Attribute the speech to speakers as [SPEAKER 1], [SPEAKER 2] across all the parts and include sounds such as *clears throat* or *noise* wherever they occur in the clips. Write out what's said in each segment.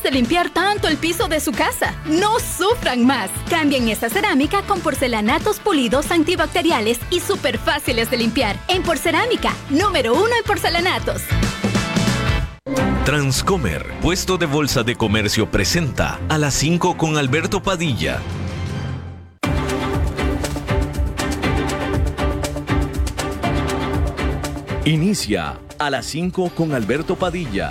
[SPEAKER 1] De limpiar tanto el piso de su casa? No sufran más. Cambien esta cerámica con porcelanatos pulidos antibacteriales y súper fáciles de limpiar. En Porcerámica, número uno en porcelanatos.
[SPEAKER 2] Transcomer, puesto de bolsa de comercio, presenta a las 5 con Alberto Padilla. Inicia a las 5 con Alberto Padilla.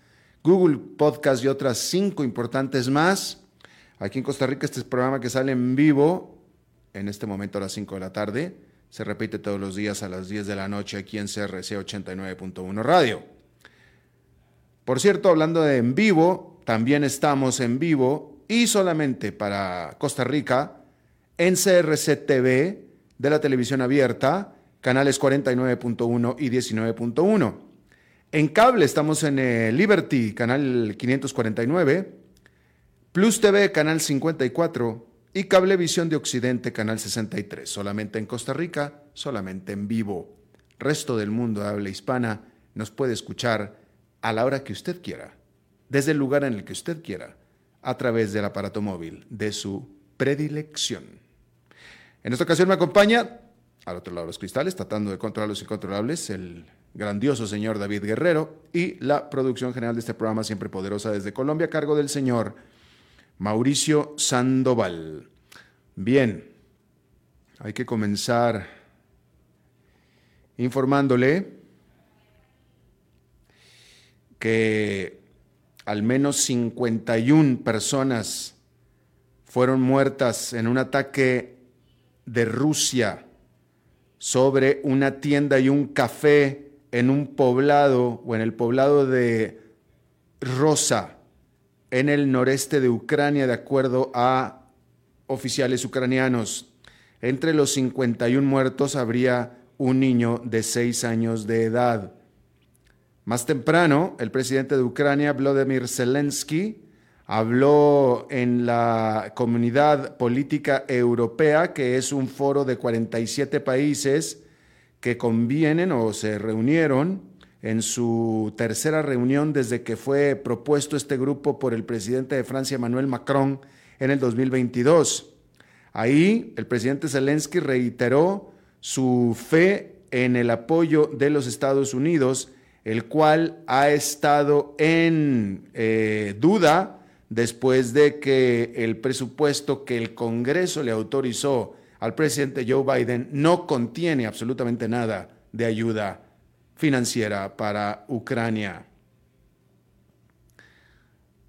[SPEAKER 3] Google Podcast y otras cinco importantes más. Aquí en Costa Rica este es programa que sale en vivo en este momento a las 5 de la tarde. Se repite todos los días a las 10 de la noche aquí en CRC 89.1 Radio. Por cierto, hablando de en vivo, también estamos en vivo y solamente para Costa Rica en CRC TV de la televisión abierta, canales 49.1 y 19.1. En cable estamos en eh, Liberty, canal 549, Plus TV, canal 54 y Cablevisión de Occidente, canal 63. Solamente en Costa Rica, solamente en vivo. Resto del mundo habla hispana nos puede escuchar a la hora que usted quiera, desde el lugar en el que usted quiera, a través del aparato móvil de su predilección. En esta ocasión me acompaña, al otro lado de los cristales, tratando de controlar los incontrolables, el grandioso señor David Guerrero y la producción general de este programa siempre poderosa desde Colombia a cargo del señor Mauricio Sandoval. Bien, hay que comenzar informándole que al menos 51 personas fueron muertas en un ataque de Rusia sobre una tienda y un café en un poblado o en el poblado de Rosa, en el noreste de Ucrania, de acuerdo a oficiales ucranianos. Entre los 51 muertos habría un niño de 6 años de edad. Más temprano, el presidente de Ucrania, Vladimir Zelensky, habló en la Comunidad Política Europea, que es un foro de 47 países, que convienen o se reunieron en su tercera reunión desde que fue propuesto este grupo por el presidente de Francia, Emmanuel Macron, en el 2022. Ahí el presidente Zelensky reiteró su fe en el apoyo de los Estados Unidos, el cual ha estado en eh, duda después de que el presupuesto que el Congreso le autorizó al presidente Joe Biden no contiene absolutamente nada de ayuda financiera para Ucrania.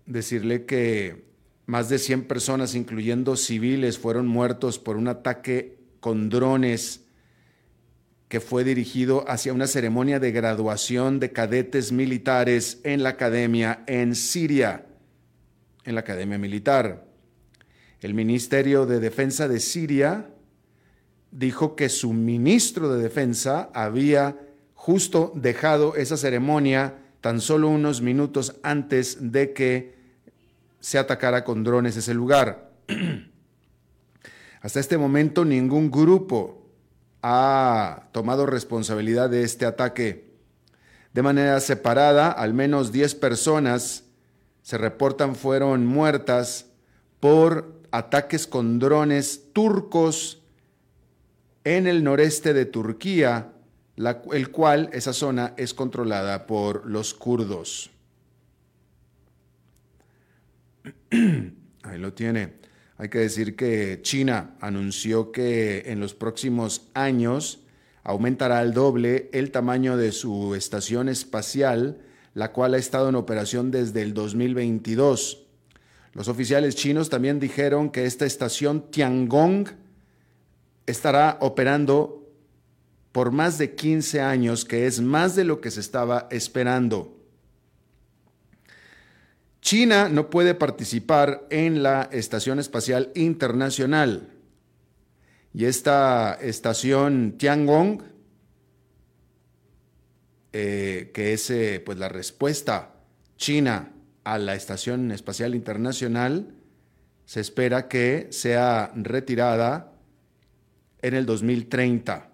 [SPEAKER 3] Decirle que más de 100 personas, incluyendo civiles, fueron muertos por un ataque con drones que fue dirigido hacia una ceremonia de graduación de cadetes militares en la academia en Siria, en la academia militar. El Ministerio de Defensa de Siria dijo que su ministro de Defensa había justo dejado esa ceremonia tan solo unos minutos antes de que se atacara con drones ese lugar. *clears throat* Hasta este momento ningún grupo ha tomado responsabilidad de este ataque. De manera separada, al menos 10 personas se reportan fueron muertas por ataques con drones turcos en el noreste de Turquía, el cual esa zona es controlada por los kurdos. *clears throat* Ahí lo tiene. Hay que decir que China anunció que en los próximos años aumentará al doble el tamaño de su estación espacial, la cual ha estado en operación desde el 2022. Los oficiales chinos también dijeron que esta estación Tiangong estará operando por más de 15 años, que es más de lo que se estaba esperando. China no puede participar en la Estación Espacial Internacional. Y esta estación Tiangong, eh, que es eh, pues la respuesta china a la Estación Espacial Internacional, se espera que sea retirada en el 2030.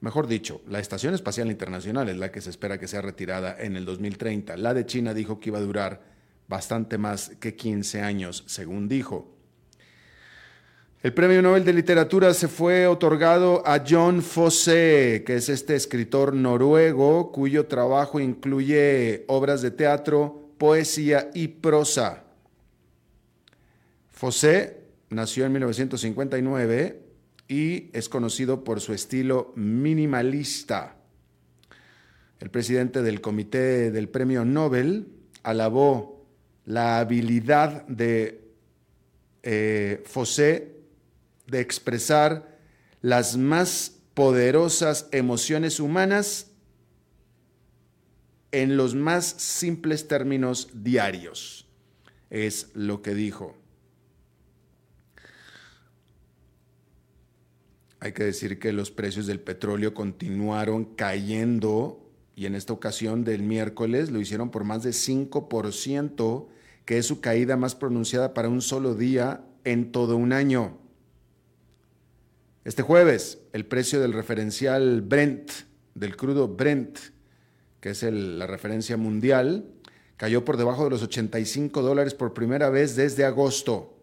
[SPEAKER 3] Mejor dicho, la Estación Espacial Internacional es la que se espera que sea retirada en el 2030. La de China dijo que iba a durar bastante más que 15 años, según dijo. El Premio Nobel de Literatura se fue otorgado a John Fosse, que es este escritor noruego cuyo trabajo incluye obras de teatro, poesía y prosa. Fosse nació en 1959 y es conocido por su estilo minimalista. El presidente del comité del Premio Nobel alabó la habilidad de eh, de expresar las más poderosas emociones humanas en los más simples términos diarios. Es lo que dijo. Hay que decir que los precios del petróleo continuaron cayendo y en esta ocasión del miércoles lo hicieron por más de 5% que es su caída más pronunciada para un solo día en todo un año. Este jueves, el precio del referencial Brent, del crudo Brent, que es la referencia mundial, cayó por debajo de los 85 dólares por primera vez desde agosto.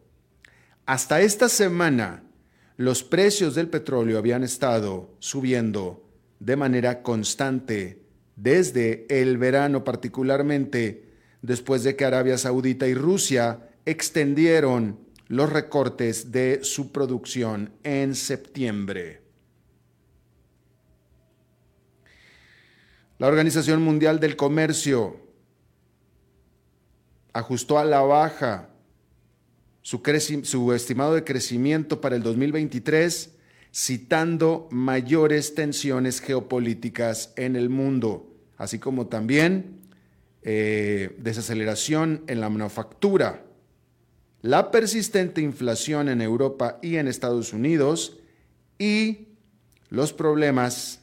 [SPEAKER 3] Hasta esta semana, los precios del petróleo habían estado subiendo de manera constante desde el verano particularmente después de que Arabia Saudita y Rusia extendieron los recortes de su producción en septiembre. La Organización Mundial del Comercio ajustó a la baja su, estimado de crecimiento para el 2023, citando mayores tensiones geopolíticas en el mundo, así como también eh, desaceleración en la manufactura, la persistente inflación en Europa y en Estados Unidos y los problemas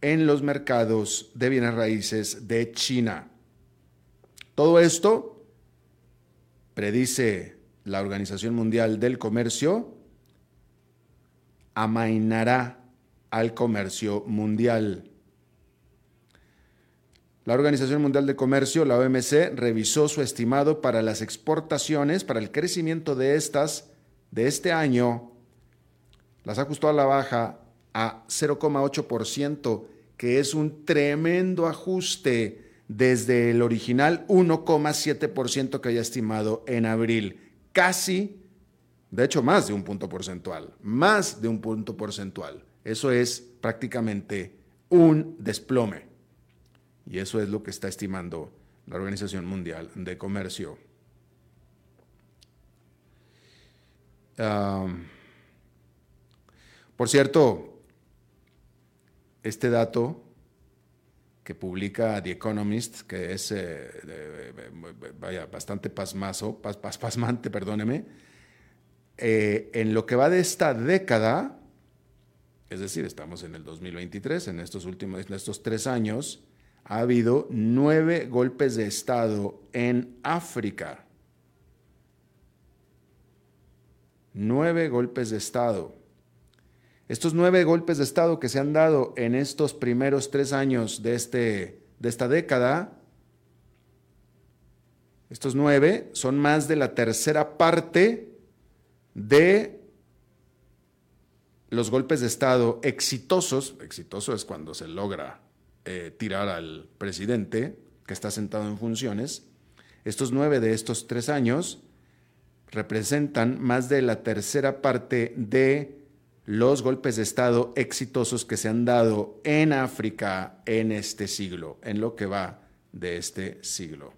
[SPEAKER 3] en los mercados de bienes raíces de China. Todo esto, predice la Organización Mundial del Comercio, amainará al comercio mundial. La Organización Mundial de Comercio, la OMC, revisó su estimado para las exportaciones, para el crecimiento de estas de este año, las ajustó a la baja a 0,8%, que es un tremendo ajuste desde el original 1,7% que había estimado en abril. Casi, de hecho, más de un punto porcentual, más de un punto porcentual. Eso es prácticamente un desplome. Y eso es lo que está estimando la Organización Mundial de Comercio. por cierto, este dato que publica The Economist, que es eh, vaya, bastante pasmazo, pasmante, perdóneme, eh, en lo que va de esta década, es decir, estamos en el 2023, en estos últimos, en estos tres años, ha habido nueve golpes de Estado en África. Nueve golpes de Estado. Estos nueve golpes de Estado que se han dado en estos primeros tres años de, este, de esta década, estos nueve son más de la tercera parte de los golpes de Estado exitosos, exitoso es cuando se logra eh, tirar al presidente que está sentado en funciones, estos nueve de estos tres años representan más de la tercera parte de los golpes de Estado exitosos que se han dado en África en este siglo, en lo que va de este siglo.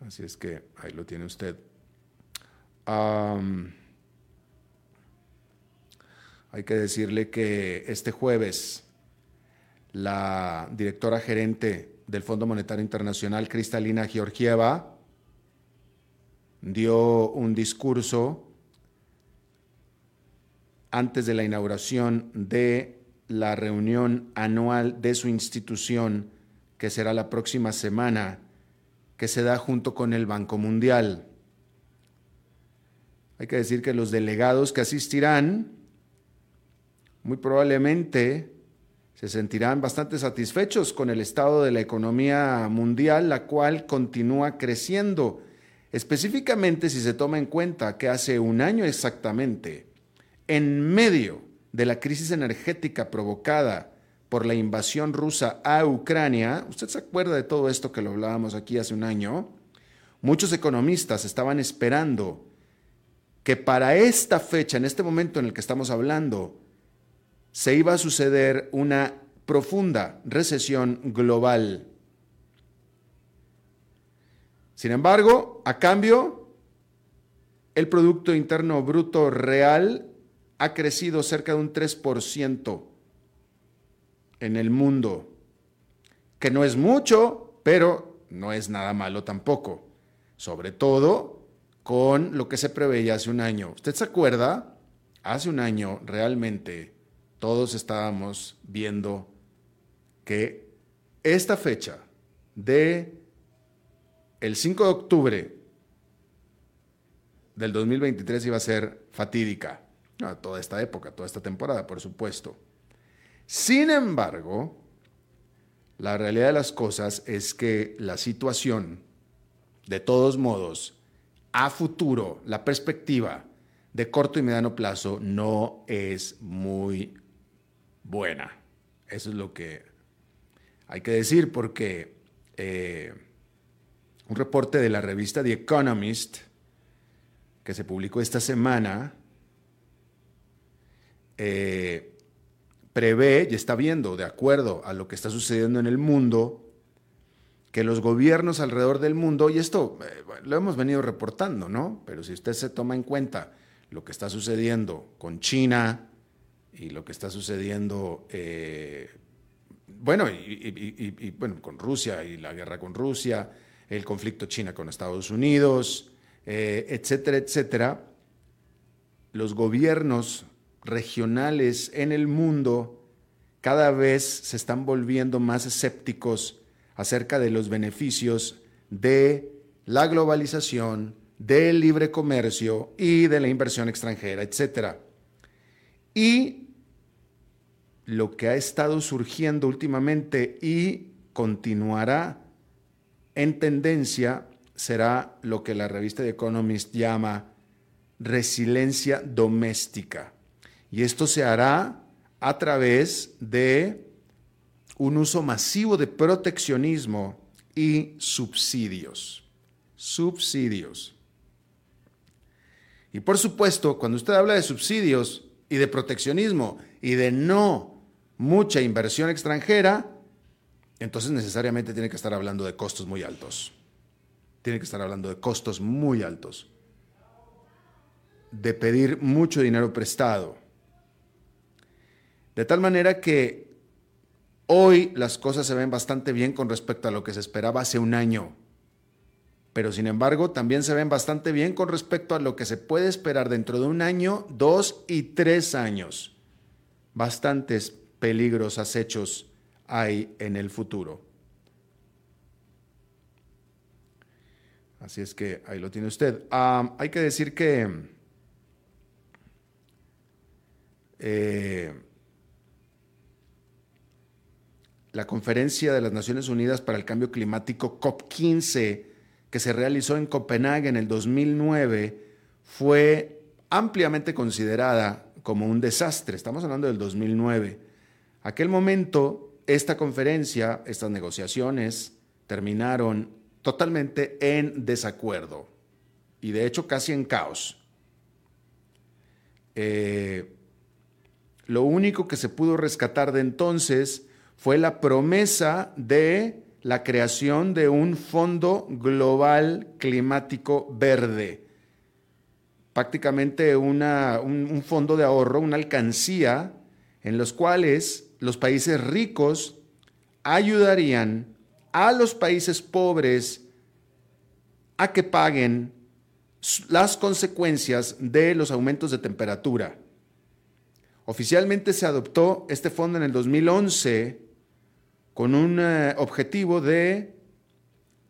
[SPEAKER 3] Así es que ahí lo tiene usted. hay que decirle que este jueves la directora gerente del Fondo Monetario Internacional, Cristalina Georgieva, dio un discurso antes de la inauguración de la reunión anual de su institución, que será la próxima semana, que se da junto con el Banco Mundial. Hay que decir que los delegados que asistirán muy probablemente se sentirán bastante satisfechos con el estado de la economía mundial, la cual continúa creciendo, específicamente si se toma en cuenta que hace un año exactamente, en medio de la crisis energética provocada por la invasión rusa a Ucrania, usted se acuerda de todo esto que lo hablábamos aquí hace un año, muchos economistas estaban esperando que para esta fecha, en este momento en el que estamos hablando, se iba a suceder una profunda recesión global. Sin embargo, a cambio, el Producto Interno Bruto Real ha crecido cerca de un 3% en el mundo, que no es mucho, pero no es nada malo tampoco, sobre todo con lo que se preveía hace un año. ¿Usted se acuerda? Hace un año realmente todos estábamos viendo que esta fecha de el 5 de octubre del 2023 iba a ser fatídica. Toda esta época, toda esta temporada, por supuesto. Sin embargo, la realidad de las cosas es que la situación, de todos modos, a futuro, la perspectiva de corto y mediano plazo no es muy buena. Eso es lo que hay que decir porque eh, un reporte de la revista The Economist que se publicó esta semana eh, prevé y está viendo, de acuerdo a lo que está sucediendo en el mundo, que los gobiernos alrededor del mundo, y esto eh, lo hemos venido reportando, ¿no? Pero si usted se toma en cuenta lo que está sucediendo con China, y lo que está sucediendo, eh, bueno, y, bueno, con Rusia y la guerra con Rusia, el conflicto China con Estados Unidos, eh, etcétera, etcétera, los gobiernos regionales en el mundo cada vez se están volviendo más escépticos acerca de los beneficios de la globalización, del libre comercio y de la inversión extranjera, etcétera. Y lo que ha estado surgiendo últimamente y continuará en tendencia será lo que la revista The Economist llama resiliencia doméstica. Y esto se hará a través de un uso masivo de proteccionismo y subsidios. Subsidios. Y por supuesto, cuando usted habla de subsidios y de proteccionismo y de no mucha inversión extranjera, entonces necesariamente tiene que estar hablando de costos muy altos. Tiene que estar hablando de costos muy altos. De pedir mucho dinero prestado. De tal manera que hoy las cosas se ven bastante bien con respecto a lo que se esperaba hace un año. Pero sin embargo, también se ven bastante bien con respecto a lo que se puede esperar dentro de un año, dos y tres años. Bastantes peligros acechos hay en el futuro. Así es que ahí lo tiene usted. Hay que decir que eh, la conferencia de las Naciones Unidas para el Cambio Climático COP15, que se realizó en Copenhague en el 2009, fue ampliamente considerada como un desastre. Estamos hablando del 2009. Aquel momento, esta conferencia, estas negociaciones, terminaron totalmente en desacuerdo y de hecho casi en caos. Eh, lo único que se pudo rescatar de entonces fue la promesa de la creación de un fondo global climático verde, prácticamente un, un fondo de ahorro, una alcancía en los cuales los países ricos ayudarían a los países pobres a que paguen las consecuencias de los aumentos de temperatura. Oficialmente se adoptó este fondo en el 2011 con un eh, objetivo de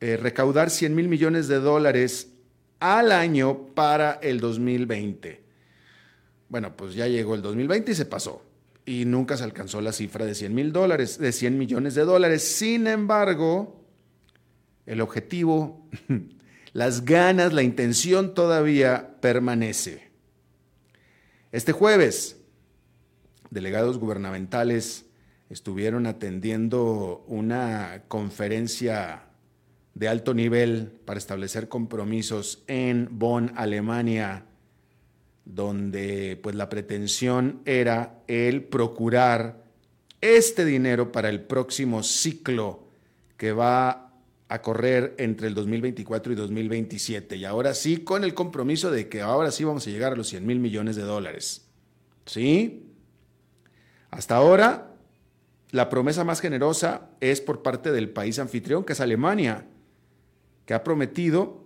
[SPEAKER 3] eh, recaudar 100 mil millones de dólares al año para el 2020. Bueno, pues ya llegó el 2020 y se pasó. Y nunca se alcanzó la cifra de 100 mil dólares, de 100 millones de dólares. Sin embargo, el objetivo, *laughs* las ganas, la intención todavía permanece. Este jueves, delegados gubernamentales estuvieron atendiendo una conferencia de alto nivel para establecer compromisos en Bonn, Alemania, donde pues la pretensión era el procurar este dinero para el próximo ciclo que va a correr entre el 2024 y 2027. Y ahora sí, con el compromiso de que ahora sí vamos a llegar a los 100 mil millones de dólares. ¿Sí? Hasta ahora la promesa más generosa es por parte del país anfitrión, que es Alemania, que ha prometido,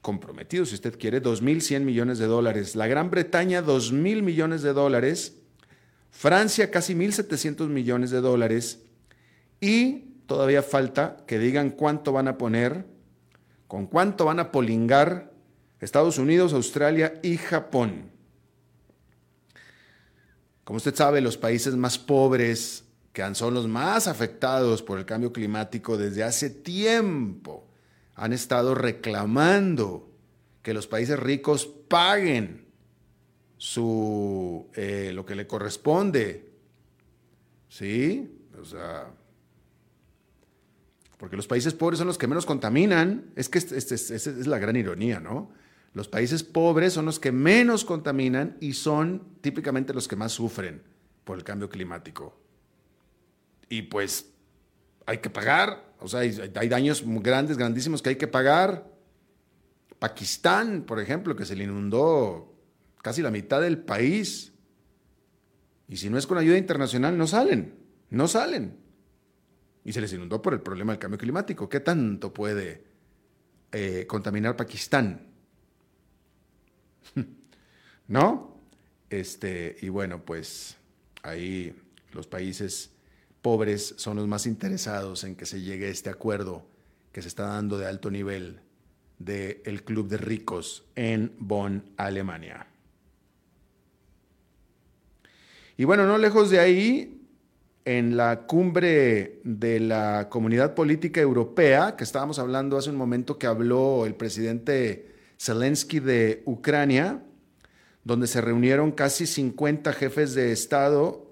[SPEAKER 3] comprometido si usted quiere, 2.100 millones de dólares. La Gran Bretaña, 2.000 millones de dólares. Francia, casi 1.700 millones de dólares. Y todavía falta que digan cuánto van a poner, con cuánto van a polingar Estados Unidos, Australia y Japón. Como usted sabe, los países más pobres que son los más afectados por el cambio climático desde hace tiempo, han estado reclamando que los países ricos paguen su, eh, lo que le corresponde. ¿Sí? O sea, porque los países pobres son los que menos contaminan. Es que esta este, este, es la gran ironía, ¿no? Los países pobres son los que menos contaminan y son típicamente los que más sufren por el cambio climático y pues hay que pagar, o sea, hay, daños grandes, grandísimos que hay que pagar. Pakistán, por ejemplo, que se le inundó casi la mitad del país. Y si no es con ayuda internacional, no salen, no salen. Y se les inundó por el problema del cambio climático. ¿Qué tanto puede eh, contaminar Pakistán? *laughs* ¿No? Este, y bueno, pues ahí los países pobres son los más interesados en que se llegue a este acuerdo que se está dando de alto nivel del Club de Ricos en Bonn, Alemania. Y bueno, no lejos de ahí, en la cumbre de la Comunidad Política Europea, que estábamos hablando hace un momento que habló el presidente Zelensky de Ucrania, donde se reunieron casi 50 jefes de Estado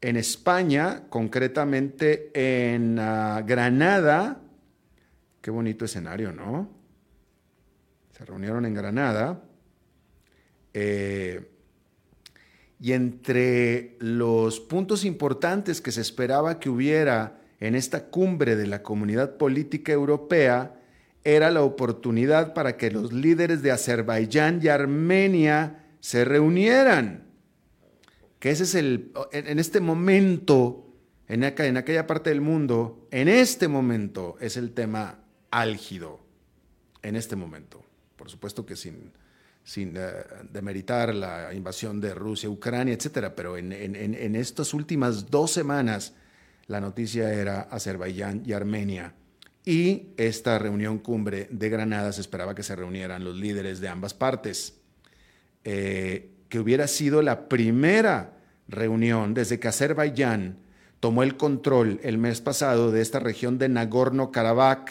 [SPEAKER 3] en España, concretamente en ah, Granada. Qué bonito escenario, ¿no? Se reunieron en Granada. Eh, y entre los puntos importantes que se esperaba que hubiera en esta cumbre de la comunidad política europea era la oportunidad para que los líderes de Azerbaiyán y Armenia se reunieran que ese es el, en este momento, en, en aquella parte del mundo, en este momento es el tema álgido, en este momento. Por supuesto que sin, sin eh, demeritar la invasión de Rusia, Ucrania, etcétera, pero en, en, estas últimas dos semanas la noticia era Azerbaiyán y Armenia. y esta reunión cumbre de Granada se esperaba que se reunieran los líderes de ambas partes, eh, que hubiera sido la primera reunión desde que Azerbaiyán tomó el control el mes pasado de esta región de Nagorno-Karabaj,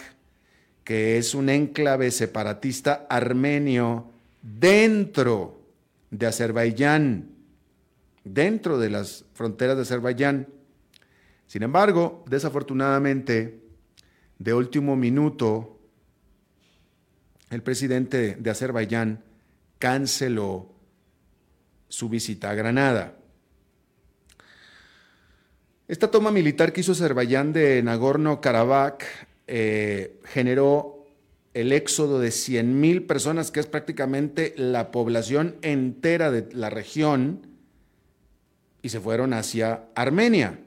[SPEAKER 3] que es un enclave separatista armenio dentro de Azerbaiyán, dentro de las fronteras de Azerbaiyán. Sin embargo, desafortunadamente, de último minuto, el presidente de Azerbaiyán canceló su visita a Granada. Esta toma militar que hizo Azerbaiyán de Nagorno-Karabaj eh, generó el éxodo de 100.000 personas, que es prácticamente la población entera de la región, y se fueron hacia Armenia.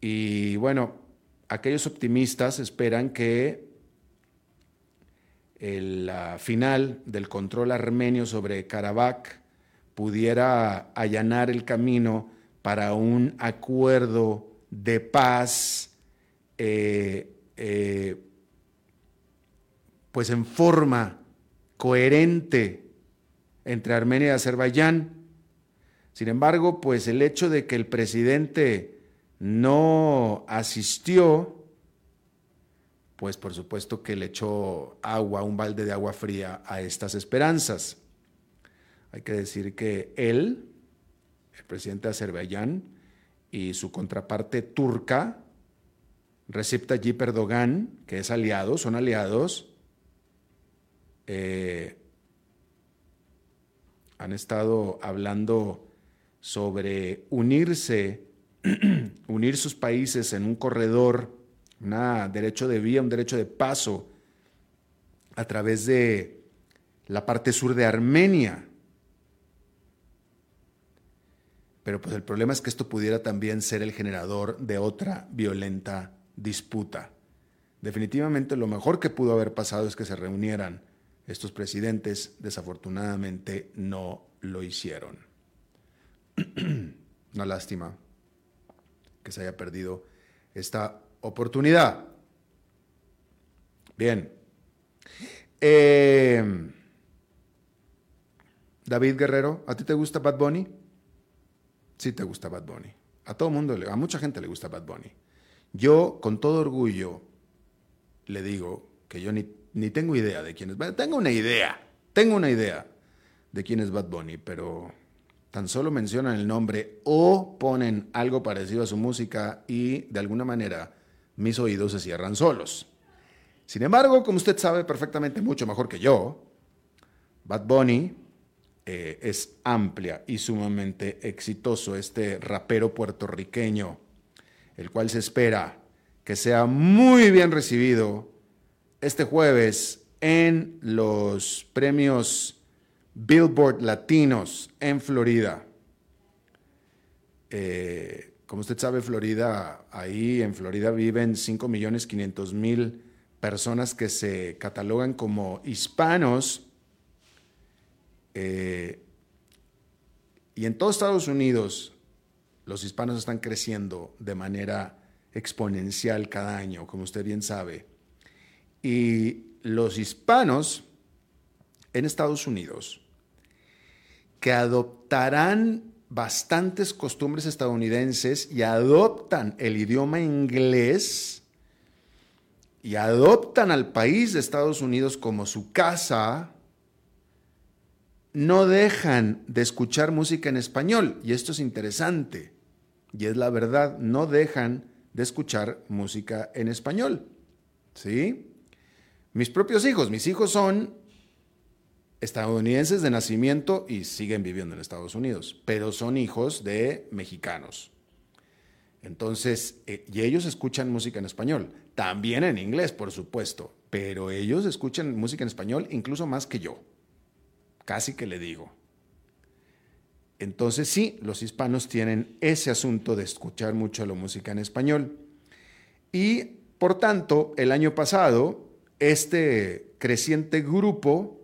[SPEAKER 3] Y bueno, aquellos optimistas esperan que el final del control armenio sobre Karabaj pudiera allanar el camino para un acuerdo de paz, eh, eh, pues en forma coherente entre Armenia y Azerbaiyán. Sin embargo, pues el hecho de que el presidente no asistió, pues por supuesto que le echó agua, un balde de agua fría a estas esperanzas. Hay que decir que él, el presidente de Azerbaiyán, y su contraparte turca, Recep Tayyip Erdogan, que es aliado, son aliados, eh, han estado hablando sobre unirse *clears throat* unir sus países en un corredor, un derecho de vía, un derecho de paso a través de la parte sur de Armenia. Pero pues el problema es que esto pudiera también ser el generador de otra violenta disputa. Definitivamente lo mejor que pudo haber pasado es que se reunieran estos presidentes, desafortunadamente no lo hicieron. *clears throat* Una lástima que se haya perdido esta oportunidad. Bien. Eh, David Guerrero, ¿a ti te gusta Bad Bunny? Sí te gusta Bad Bunny. A todo mundo, a mucha gente le gusta Bad Bunny. Yo, con todo orgullo, le digo que yo ni, ni tengo idea de quién es. Tengo una idea, tengo una idea de quién es Bad Bunny, pero tan solo mencionan el nombre o ponen algo parecido a su música y de alguna manera mis oídos se cierran solos. Sin embargo, como usted sabe perfectamente mucho mejor que yo, Bad Bunny eh, es amplia y sumamente exitoso, este rapero puertorriqueño, el cual se espera que sea muy bien recibido este jueves en los premios Billboard Latinos en Florida. Eh, como usted sabe, Florida, ahí en Florida viven 5.500.000 personas que se catalogan como hispanos. Eh, y en todos Estados Unidos, los hispanos están creciendo de manera exponencial cada año, como usted bien sabe. Y los hispanos en Estados Unidos que adoptarán bastantes costumbres estadounidenses y adoptan el idioma inglés y adoptan al país de Estados Unidos como su casa, no dejan de escuchar música en español. Y esto es interesante. Y es la verdad, no dejan de escuchar música en español. ¿Sí? Mis propios hijos, mis hijos son estadounidenses de nacimiento y siguen viviendo en Estados Unidos, pero son hijos de mexicanos. Entonces, eh, y ellos escuchan música en español, también en inglés, por supuesto, pero ellos escuchan música en español incluso más que yo, casi que le digo. Entonces, sí, los hispanos tienen ese asunto de escuchar mucho la música en español. Y, por tanto, el año pasado, este creciente grupo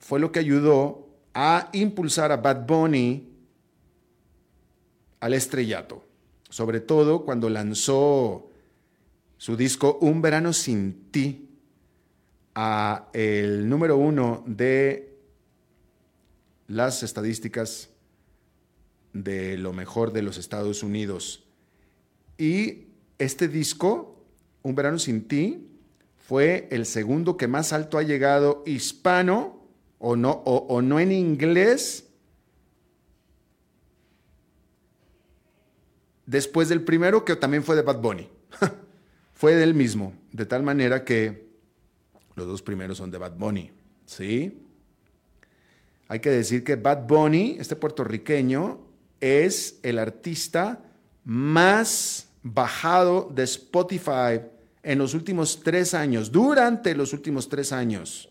[SPEAKER 3] fue lo que ayudó a impulsar a Bad Bunny al estrellato. sobre todo cuando lanzó su disco Un verano sin ti a el número uno de las estadísticas de lo mejor de los Estados Unidos. Y este disco, Un verano sin ti, fue el segundo que más alto ha llegado hispano o no, o, no en inglés después del primero que también fue de Bad Bunny. *laughs* fue del mismo, de tal manera que los dos primeros son de Bad Bunny, ¿sí? Hay que decir que Bad Bunny, este puertorriqueño, es el artista más bajado de Spotify en los últimos tres años, durante los últimos tres años.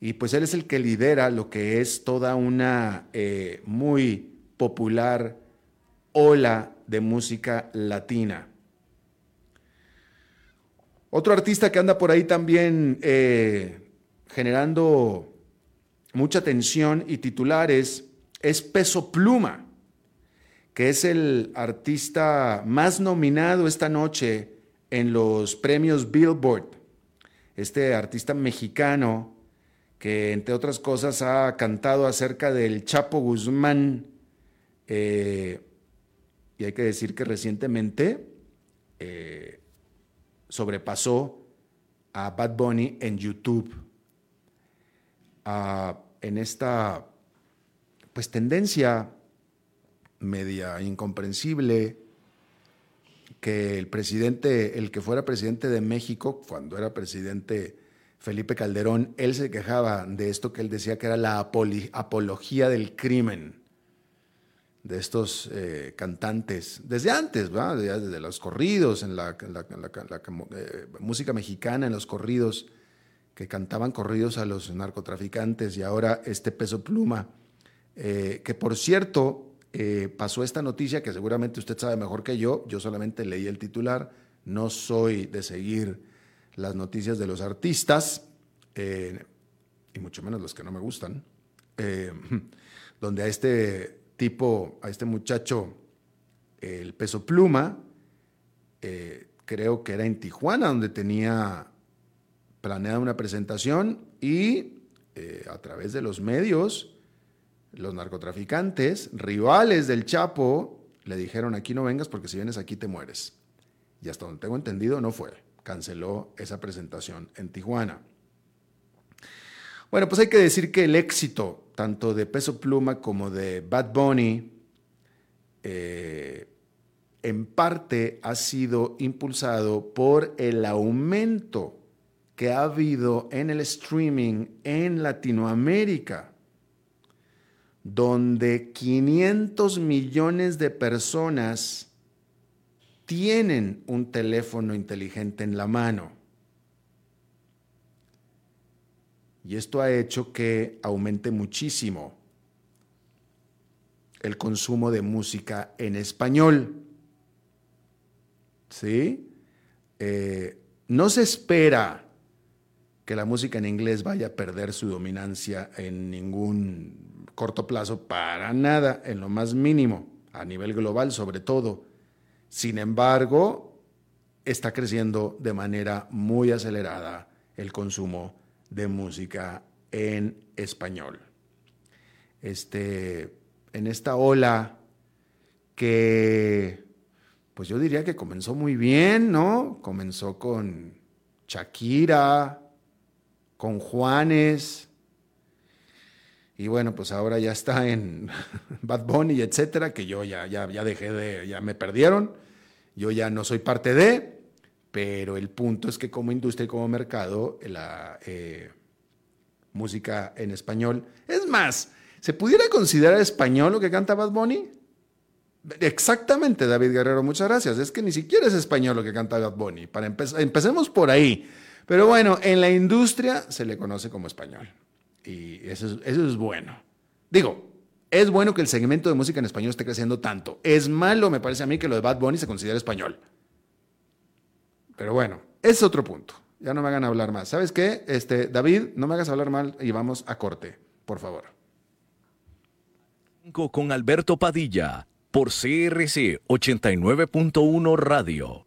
[SPEAKER 3] Y pues él es el que lidera lo que es toda una eh, muy popular ola de música latina. Otro artista que anda por ahí también eh, generando mucha atención y titulares es Peso Pluma que es el artista más nominado esta noche en los premios Billboard. Este artista mexicano que, entre otras cosas, ha cantado acerca del Chapo Guzmán. Eh, y hay que decir que recientemente eh, sobrepasó a Bad Bunny en YouTube. Ah, en esta pues tendencia media incomprensible que el presidente, el que fuera presidente de México, cuando era presidente Felipe Calderón, él se quejaba de esto que él decía que era la apología del crimen de estos eh, cantantes, desde antes, desde los corridos, en la, eh, música mexicana, en los corridos, que cantaban corridos a los narcotraficantes y ahora este peso pluma, eh, que por cierto, pasó esta noticia que seguramente usted sabe mejor que yo, yo solamente leí el titular, no soy de seguir las noticias de los artistas, y mucho menos los que no me gustan, *laughs* donde a este tipo, a este muchacho, el peso pluma, creo que era en Tijuana, donde tenía planeada una presentación y a través de los medios, los narcotraficantes, rivales del Chapo, le dijeron, aquí no vengas porque si vienes aquí te mueres. Y hasta donde tengo entendido, no fue. Canceló esa presentación en Tijuana. Bueno, pues hay que decir que el éxito, tanto de Peso Pluma como de Bad Bunny, eh, en parte ha sido impulsado por el aumento que ha habido en el streaming en Latinoamérica donde 500 millones de personas tienen un teléfono inteligente en la mano. Y esto ha hecho que aumente muchísimo el consumo de música en español. ¿Sí? Eh, no se espera que la música en inglés vaya a perder su dominancia en ningún corto plazo para nada, en lo más mínimo, a nivel global sobre todo. Sin embargo, está creciendo de manera muy acelerada el consumo de música en español. Este, en esta ola que, pues yo diría que comenzó muy bien, ¿no? Comenzó con Shakira, con Juanes, y bueno, pues ahora ya está en *laughs* Bad Bunny, etcétera, que yo ya, ya, ya dejé de, ya me perdieron. Yo ya no soy parte de, pero el punto es que como industria y como mercado, la eh, música en español, es más, ¿se pudiera considerar español lo que canta Bad Bunny? Exactamente, David Guerrero, muchas gracias. Es que ni siquiera es español lo que canta Bad Bunny. Para empecemos por ahí. Pero bueno, en la industria se le conoce como español. Y eso es, bueno. Digo, es bueno que el segmento de música en español esté creciendo tanto. Es malo, me parece a mí, que lo de Bad Bunny se considere español. Pero bueno, es otro punto. Ya no me hagan hablar más. ¿Sabes qué? Este, David, no me hagas hablar mal y vamos a corte, por favor.
[SPEAKER 2] Con Alberto Padilla por CRC 89.1 Radio.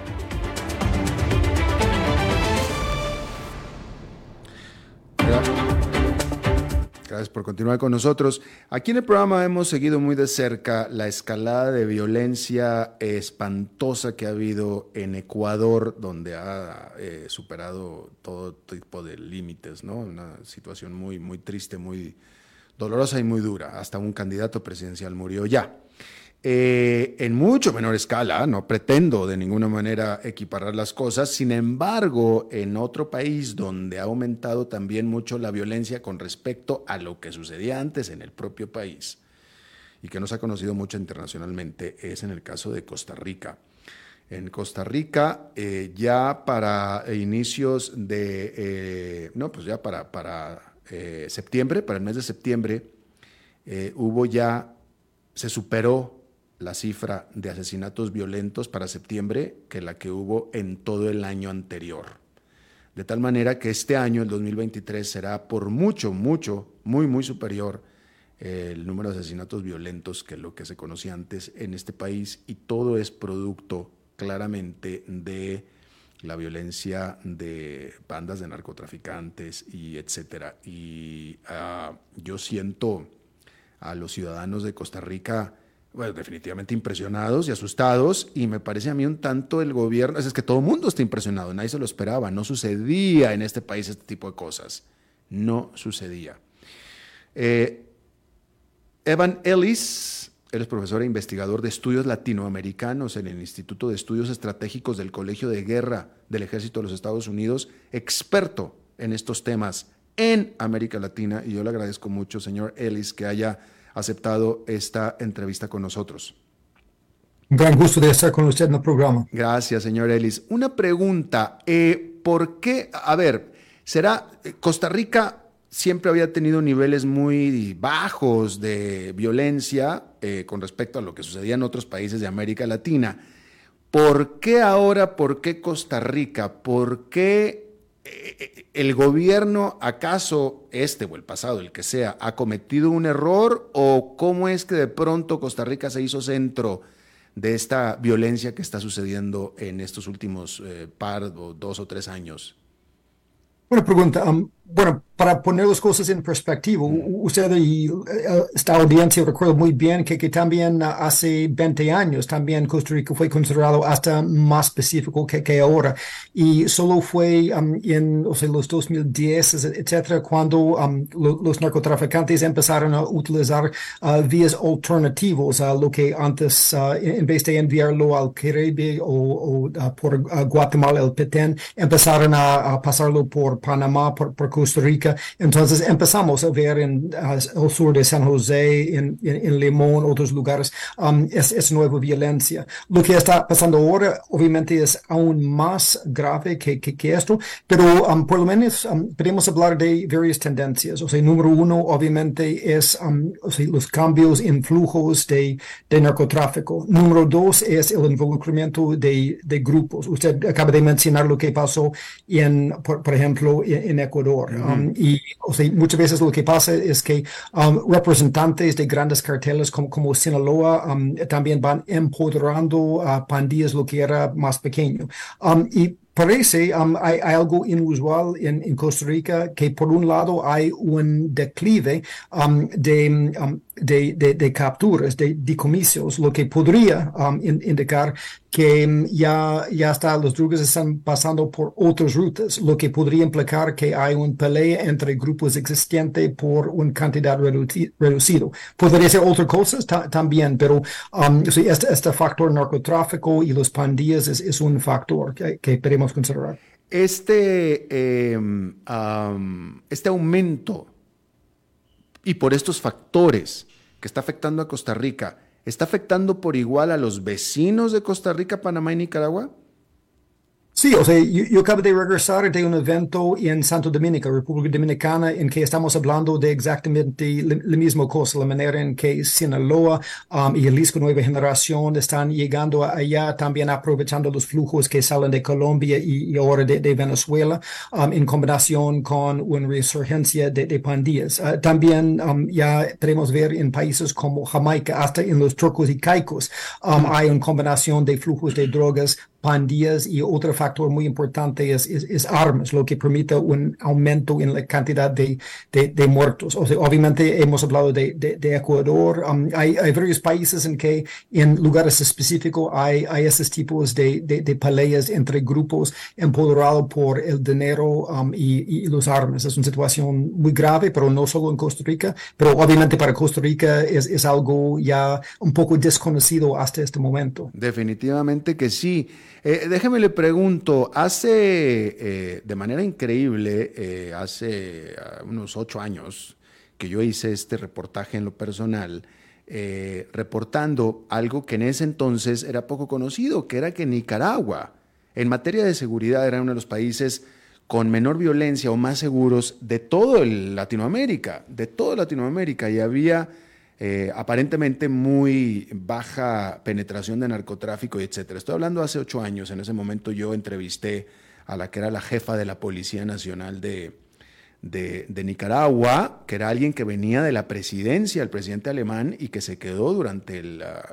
[SPEAKER 3] Gracias por continuar con nosotros. Aquí en el programa hemos seguido muy de cerca la escalada de violencia espantosa que ha habido en Ecuador, donde ha eh, superado todo tipo de límites, ¿no? Una situación muy, muy triste, muy dolorosa y muy dura. Hasta un candidato presidencial murió ya. Eh, en mucho menor escala, no pretendo de ninguna manera equiparar las cosas, sin embargo, en otro país donde ha aumentado también mucho la violencia con respecto a lo que sucedía antes en el propio país y que no se ha conocido mucho internacionalmente, es en el caso de Costa Rica. En Costa Rica, eh, ya para inicios de, eh, no, pues ya para, para septiembre, para el mes de septiembre, hubo ya, se superó la cifra de asesinatos violentos para septiembre que la que hubo en todo el año anterior. De tal manera que este año, el 2023, será por mucho, mucho, muy, muy superior eh, el número de asesinatos violentos que lo que se conocía antes en este país y todo es producto claramente de la violencia de bandas de narcotraficantes y etcétera. Y ah, yo siento a los ciudadanos de Costa Rica bueno, definitivamente impresionados y asustados, y me parece a mí un tanto el gobierno, es que todo el mundo está impresionado, nadie se lo esperaba, no sucedía en este país este tipo de cosas, no sucedía. Eh, Evan Ellis, él es profesor e investigador de estudios latinoamericanos en el Instituto de Estudios Estratégicos del Colegio de Guerra del Ejército de los Estados Unidos, experto en estos temas en América Latina, y yo le agradezco mucho, señor Ellis, que haya aceptado esta entrevista con nosotros.
[SPEAKER 4] Un gran gusto de estar con usted en el programa.
[SPEAKER 3] Gracias, señor Ellis. Una pregunta, eh, ¿por qué? A ver, ¿será Costa Rica siempre había tenido niveles muy bajos de violencia eh, con respecto a lo que sucedía en otros países de América Latina? ¿Por qué ahora, por qué Costa Rica? ¿Por qué ¿El gobierno, acaso este o el pasado, el que sea, ha cometido un error o cómo es que de pronto Costa Rica se hizo centro de esta violencia que está sucediendo en estos últimos eh, par o dos o tres años?
[SPEAKER 4] Buena pregunta. Bueno, para poner las cosas en perspectiva, usted y eh, esta audiencia recuerda muy bien que, que, también hace 20 años también Costa Rica fue considerado hasta más específico que, que ahora. Y solo fue um, en o sea, los 2010, etcétera, cuando um, los narcotraficantes empezaron a utilizar uh, vías alternativas a lo que antes, uh, en vez de enviarlo al Caribe o, o uh, por Guatemala, el Petén, empezaron a, a, pasarlo por Panamá, por, por Rica. Entonces empezamos a ver en el sur de San José, en, en, Limón, otros lugares, um, es, es, nueva violencia. Lo que está pasando ahora obviamente es aún más grave que, que, esto, pero um, por lo menos um, podemos hablar de varias tendencias. O sea, número uno obviamente es um, o los cambios en flujos de, de, narcotráfico. Número dos es el involucramiento de, de, grupos. Usted acaba de mencionar lo que pasó en, por, por ejemplo, en, en Ecuador. Um, y o sea, muchas veces lo que pasa es que um, representantes de grandes carteles como, como Sinaloa um, también van empoderando a pandillas lo que era más pequeño. y parece, hay, hay, algo inusual en, en, Costa Rica, que por un lado hay un declive de de, de, capturas, de decomicios, lo que podría um, indicar que um, ya, ya está, los drogas están pasando por otras rutas, lo que podría implicar que hay una pelea entre grupos existentes por una cantidad reducido. Podría ser otra cosa también, pero um, este, este, factor narcotráfico y los pandillas es, es un factor que, que queremos considerar.
[SPEAKER 3] Este, em, este aumento y por estos factores que está afectando a Costa Rica, ¿está afectando por igual a los vecinos de Costa Rica, Panamá y Nicaragua?
[SPEAKER 4] Sí, o sea, yo, acabo de regresar de un evento en Santo Domingo, República Dominicana, en que estamos hablando de exactamente la, misma cosa, la manera en que Sinaloa um, y Jalisco Nueva Generación están llegando allá, también aprovechando los flujos que salen de Colombia y, ahora de, Venezuela, um, en combinación con una resurgencia de, pandillas. Uh, también um, ya podemos ver en países como Jamaica, hasta en los turcos y caicos, hay una combinación de flujos de drogas pandillas y otro factor muy importante es, es, armas, lo que permite un aumento en la cantidad de, de, muertos. O sea, obviamente hemos hablado de, de, Ecuador. Um, hay, hay, varios países en que en lugares específicos hay, hay esos tipos de, de, peleas entre grupos empoderados por el dinero um, y, y, los armas. Es una situación muy grave, pero no solo en Costa Rica, pero obviamente para Costa Rica es, es algo ya un poco desconocido hasta este momento.
[SPEAKER 3] Definitivamente que sí. Eh, déjeme le pregunto, hace eh, de manera increíble, eh, hace ah, unos ocho años que yo hice este reportaje en lo personal, reportando algo que en ese entonces era poco conocido, que era que Nicaragua, en materia de seguridad, era uno de los países con menor violencia o más seguros de todo Latinoamérica, de toda Latinoamérica, y había eh, aparentemente muy baja penetración de narcotráfico etcétera. Estoy hablando hace ocho años, en ese momento yo entrevisté a la que era la jefa de la Policía Nacional de, de, Nicaragua, que era alguien que venía de la presidencia, el presidente alemán, y que se quedó durante la,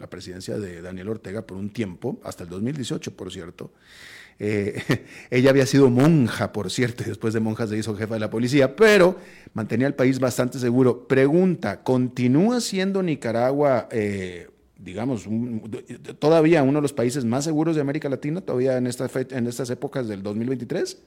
[SPEAKER 3] la presidencia de Daniel Ortega por un tiempo, hasta el 2018, por cierto. Eh, *laughs* ella había sido monja, por cierto, y después de monja se hizo jefa de la policía, pero mantenía el país bastante seguro. Pregunta, ¿continúa siendo Nicaragua, eh, digamos, todavía uno de los países más seguros de América Latina, todavía en, en estas épocas del 2023?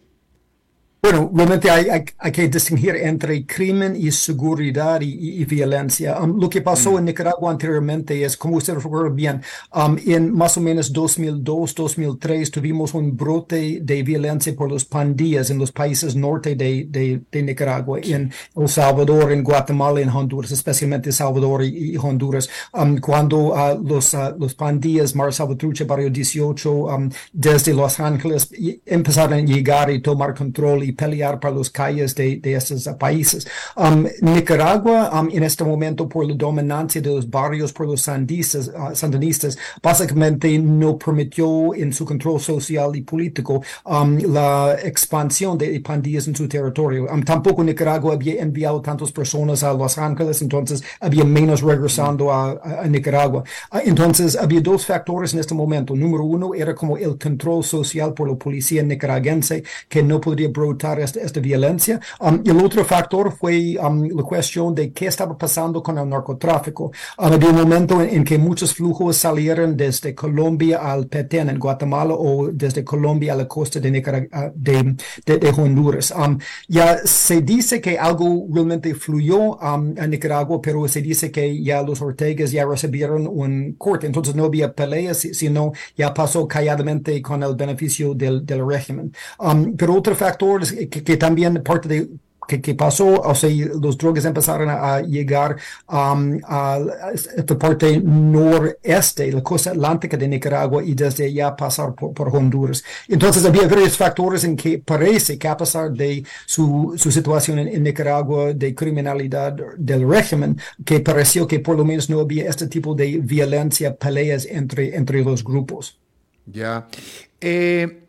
[SPEAKER 4] Bueno, realmente hay, hay, que distinguir entre crimen y seguridad y, violencia. Um, lo que pasó mm. en Nicaragua anteriormente es, como usted recuerda bien, um, en más o menos 2002, 2003 tuvimos un brote de violencia por los pandillas en los países norte de, de, Nicaragua, en El Salvador, en Guatemala, en Honduras, especialmente Salvador y, Honduras, um, cuando uh, los, uh, los pandillas Mar Salvatrucha, Barrio 18, desde Los Ángeles empezaron a llegar y tomar control y pelear para las calles de, de estos países. Um, Nicaragua, um, en este momento, por la dominancia de los barrios por los sandistas, uh, sandinistas, básicamente no permitió en su control social y político um, la expansión de pandillas en su territorio. tampoco Nicaragua había enviado tantas personas a Los Ángeles, entonces había menos regresando a, Nicaragua. Uh, entonces, había dos factores en este momento. Número uno era como el control social por la policía nicaragüense que no podría esta, violencia. Um, y el otro factor fue um, la cuestión de qué estaba pasando con el narcotráfico. Um, había un momento en, que muchos flujos salieron desde Colombia al Petén en Guatemala o desde Colombia a la costa de, Nicaragua, de, de, Honduras. ya se dice que algo realmente fluyó a Nicaragua, pero se dice que ya los Ortegas ya recibieron un corte, entonces no había peleas, sino ya pasó calladamente con el beneficio del, del régimen. pero otro factor es que, también parte de que, pasó, o sea, los drogas empezaron a, llegar um, a esta parte noreste, la costa atlántica de Nicaragua y desde allá pasar por, Honduras. Entonces había varios factores en que parece que a pesar de su, su situación en, Nicaragua de criminalidad del régimen, que pareció que por lo menos no había este tipo de violencia, peleas entre, entre los grupos.
[SPEAKER 3] Ya. Eh,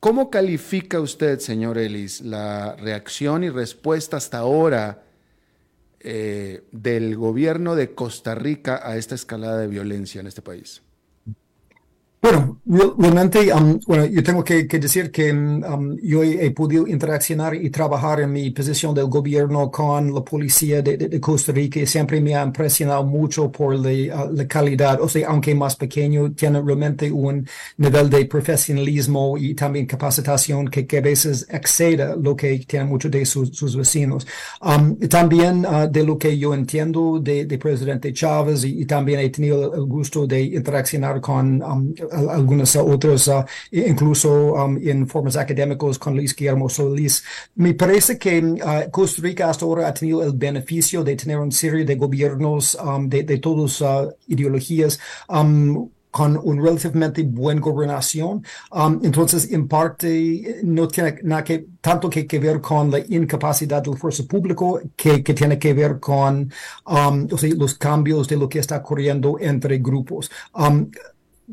[SPEAKER 3] ¿Cómo califica usted, señor Ellis, la reacción y respuesta hasta ahora eh, del gobierno de Costa Rica a esta escalada de violencia en este país?
[SPEAKER 4] Bueno, realmente, um, bueno, yo tengo que, decir que um, yo he, podido interaccionar y trabajar en mi posición del gobierno con la policía de, Costa Rica y siempre me ha impresionado mucho por la, uh, calidad, o sea, aunque más pequeño, tiene realmente un nivel de profesionalismo y también capacitación que, a veces exceda lo que tienen muchos de sus, vecinos. También uh, de lo que yo entiendo de, presidente Chávez y, también he tenido el gusto de interaccionar con algunos otros, uh, incluso um, en formas académicos con Luis Guillermo Solís. Me parece que uh, Costa Rica hasta ahora ha tenido el beneficio de tener una serie de gobiernos um, de, de todas uh, ideologías um, con una relativamente buena gobernación. entonces, en parte, no tiene nada que, tanto que, que ver con la incapacidad del esfuerzo público que, que tiene que ver con o sea, los cambios de lo que está ocurriendo entre grupos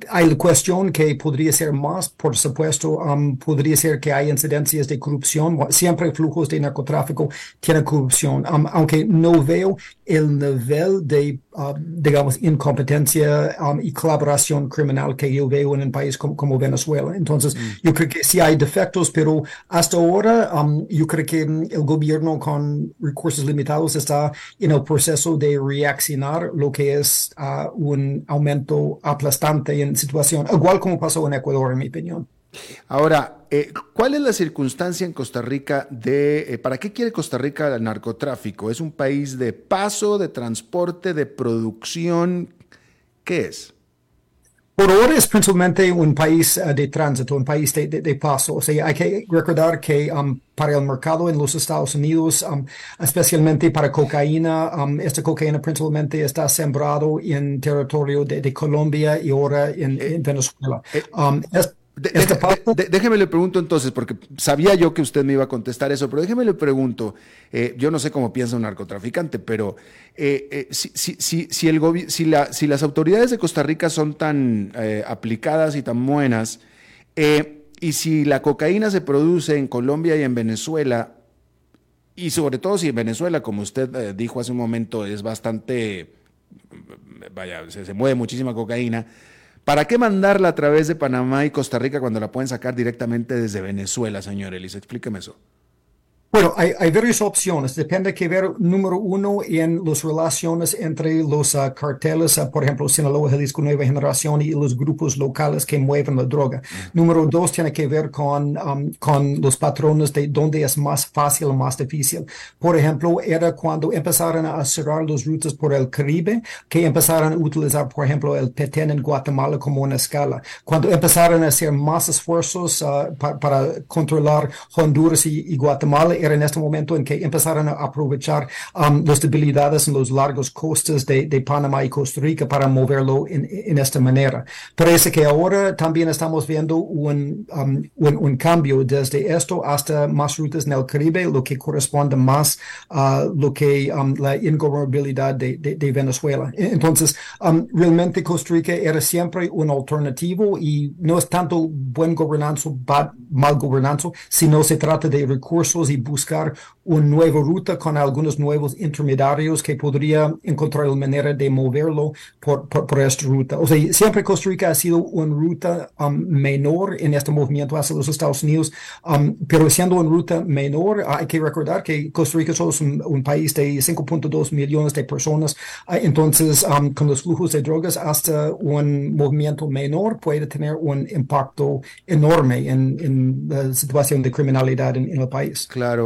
[SPEAKER 4] hay cuestión que podría ser más, por supuesto, um, podría ser que hay incidencias de corrupción. Siempre flujos de narcotráfico tienen corrupción, um, aunque no veo el nivel de, uh, digamos, incompetencia um, y colaboración criminal que yo veo en un país como, Venezuela. Entonces, mm. yo creo que sí hay defectos, pero hasta ahora yo creo que el gobierno con recursos limitados está en el proceso de reaccionar lo que es uh, un aumento aplastante situación, igual como pasó en Ecuador, en mi opinión.
[SPEAKER 3] Ahora, eh, ¿cuál es la circunstancia en Costa Rica de, eh, para qué quiere Costa Rica el narcotráfico? ¿Es un país de paso, de transporte, de producción? ¿Qué es?
[SPEAKER 4] Por ahora es principalmente un país eh, de tránsito, un país de, de, paso. O sea, hay que recordar que um, para el mercado en los Estados Unidos, um, especialmente para cocaína, um, esta cocaína principalmente está sembrado en territorio de, Colombia y ahora en, eh, Venezuela.
[SPEAKER 3] Déjeme le pregunto entonces, porque sabía yo que usted me iba a contestar eso, pero déjeme le pregunto, eh, yo no sé cómo piensa un narcotraficante, pero eh, eh, si, si, si, si, el si, la, si las autoridades de Costa Rica son tan aplicadas y tan buenas, y si la cocaína se produce en Colombia y en Venezuela, y sobre todo si en Venezuela, como usted dijo hace un momento, es bastante, vaya, se mueve muchísima cocaína, ¿Para qué mandarla a través de Panamá y Costa Rica cuando la pueden sacar directamente desde Venezuela, señor Elis? Explíqueme eso.
[SPEAKER 4] Bueno, hay, varias opciones. Depende que ver, número uno, en las relaciones entre los uh, carteles, uh, por ejemplo, Sinaloa, Jalisco Nueva Generación y los grupos locales que mueven la droga. Número dos, tiene que ver con, um, con los patrones de dónde es más fácil o más difícil. Por ejemplo, era cuando empezaron a cerrar las rutas por el Caribe, que empezaron a utilizar, por ejemplo, el Petén en Guatemala como una escala. Cuando empezaron a hacer más esfuerzos uh, para controlar Honduras y Guatemala, era en este momento en que empezaron a aprovechar um, las debilidades en los largos costes de, Panamá y Costa Rica para moverlo en, esta manera. Parece que ahora también estamos viendo un, um, un, cambio desde esto hasta más rutas en el Caribe, lo que corresponde más a lo que um, la ingobernabilidad de, de, Venezuela. Entonces, realmente Costa Rica era siempre un alternativo y no es tanto buen gobernanza, mal gobernanza, sino se trata de recursos y buscar una nueva ruta con algunos nuevos intermediarios que podría encontrar la manera de moverlo por, esta ruta. O sea, siempre Costa Rica ha sido una ruta um, menor en este movimiento hacia los Estados Unidos, um, pero siendo una ruta menor, hay que recordar que Costa Rica solo es un, país de 5.2 millones de personas, ah, entonces um, con los flujos de drogas hasta un movimiento menor puede tener un impacto enorme en, la situación de criminalidad en, en el país.
[SPEAKER 3] Claro.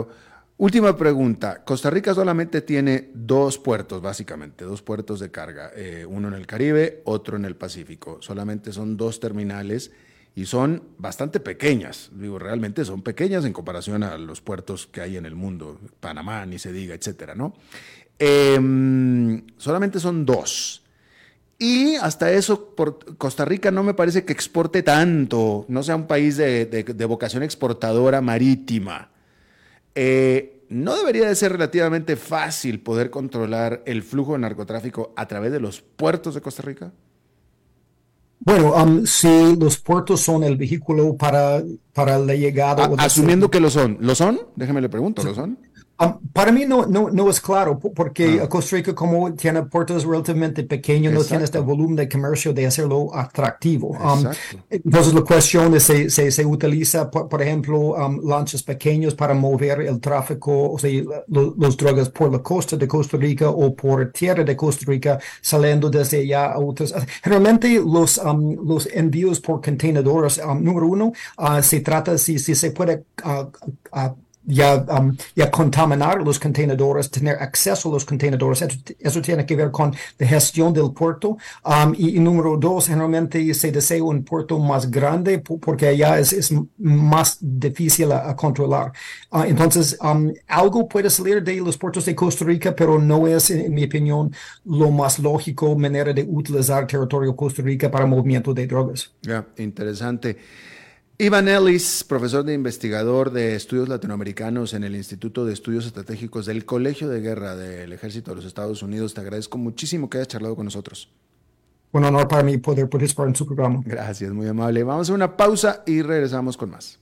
[SPEAKER 3] Última pregunta. Costa Rica solamente tiene dos puertos, básicamente, dos puertos de carga, eh, uno en el Caribe, otro en el Pacífico. Solamente son dos terminales y son bastante pequeñas. Digo, realmente son pequeñas en comparación a los puertos que hay en el mundo, Panamá, ni se diga, etcétera, ¿no? Em, solamente son dos. Y hasta eso, Costa Rica no me parece que exporte tanto, no sea un país de vocación exportadora marítima. Eh, ¿No debería de ser relativamente fácil poder controlar el flujo de narcotráfico a través de los puertos de Costa Rica?
[SPEAKER 4] Bueno, um, si los puertos son el vehículo para, para la llegada.
[SPEAKER 3] asumiendo que lo son. ¿Lo son? Déjeme le pregunto, ¿lo son?
[SPEAKER 4] Um, para mí no, no, no es claro, porque ah. Costa Rica, como tiene puertos relativamente pequeños, no tiene este volumen de comercio de hacerlo atractivo. Um, entonces, la cuestión es se, se, se utiliza, por, ejemplo, um, lanchas pequeños para mover el tráfico, o sea, los drogas por la costa de Costa Rica o por tierra de Costa Rica, saliendo desde allá a otros. Generalmente, los, los envíos por contenedores, número uno, uh, se trata si, si se puede uh, ya, um, ya contaminar los contenedores, tener acceso a los contenedores. Eso, tiene que ver con la gestión del puerto. Um, y, número dos, generalmente se desea un puerto más grande porque allá es, es más difícil a, controlar. Uh, entonces, um, algo puede salir de los puertos de Costa Rica, pero no es, en, mi opinión, lo más lógico manera de utilizar territorio Costa Rica para movimiento de drogas.
[SPEAKER 3] Ya, interesante. Iván Ellis, profesor de investigador de estudios latinoamericanos en el Instituto de Estudios Estratégicos del Colegio de Guerra del Ejército de los Estados Unidos, te agradezco muchísimo que hayas charlado con nosotros.
[SPEAKER 4] Un honor para mí poder participar en su programa.
[SPEAKER 3] Gracias, muy amable. Vamos a una pausa y regresamos con más.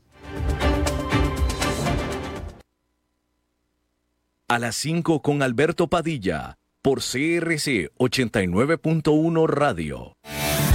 [SPEAKER 2] A las 5 con Alberto Padilla, por CRC 89.1 Radio.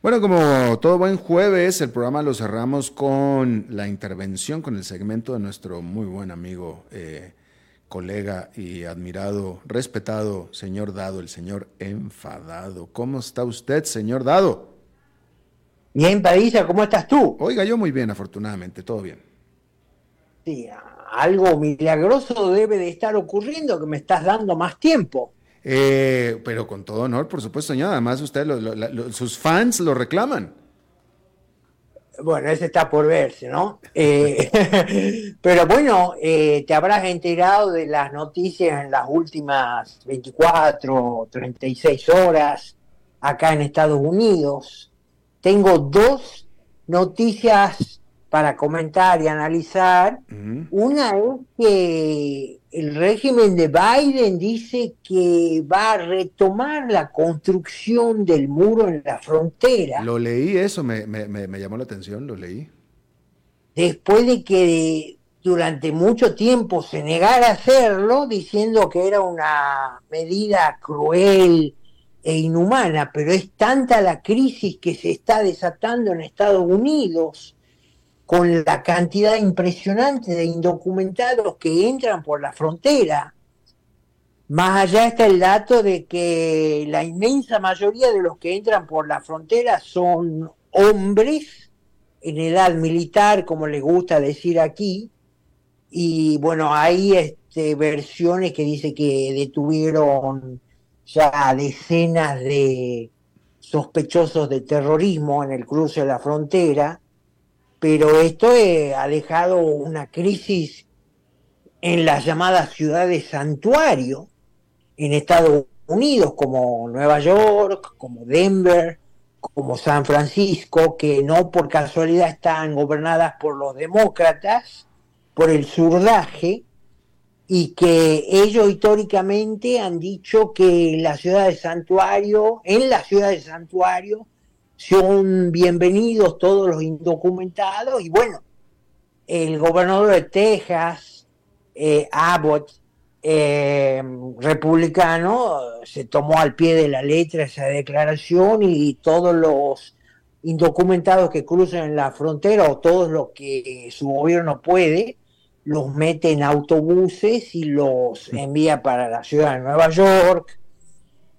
[SPEAKER 3] Bueno, como todo buen jueves, el programa lo cerramos con la intervención, con el segmento de nuestro muy buen amigo, eh, colega y admirado, respetado señor Dado, el señor enfadado. ¿Cómo está usted, señor Dado?
[SPEAKER 5] Bien, Padilla, ¿cómo estás tú?
[SPEAKER 3] Oiga, yo muy bien, afortunadamente, todo bien.
[SPEAKER 5] Sí, algo milagroso debe de estar ocurriendo que me estás dando más tiempo.
[SPEAKER 3] Eh, pero con todo honor, por supuesto, señor. Además, usted, sus fans lo reclaman.
[SPEAKER 5] Bueno, ese está por verse, ¿no? Eh, *laughs* pero bueno, eh, te habrás enterado de las noticias en las últimas 24, 36 horas acá en Estados Unidos. Tengo dos noticias para comentar y analizar. Una es que el régimen de Biden dice que va a retomar la construcción del muro en la frontera.
[SPEAKER 3] Lo leí eso, me, llamó la atención, lo leí.
[SPEAKER 5] Después de que durante mucho tiempo se negara a hacerlo, diciendo que era una medida cruel e inhumana, pero es tanta la crisis que se está desatando en Estados Unidos con la cantidad impresionante de indocumentados que entran por la frontera. Más allá está el dato de que la inmensa mayoría de los que entran por la frontera son hombres en edad militar, como les gusta decir aquí, y bueno, hay este, versiones que dice que detuvieron ya decenas de sospechosos de terrorismo en el cruce de la frontera, pero esto eh, ha dejado una crisis en las llamadas ciudades santuario en Estados Unidos, como Nueva York, como Denver, como San Francisco, que no por casualidad están gobernadas por los demócratas, por el surdaje, y que ellos históricamente han dicho que la ciudad de santuario, en la ciudad de santuario, son bienvenidos todos los indocumentados y bueno, el gobernador de Texas, eh, Abbott, eh, republicano, se tomó al pie de la letra esa declaración y todos los indocumentados que crucen la frontera o todos los que su gobierno puede, los mete en autobuses y los envía para la ciudad de Nueva York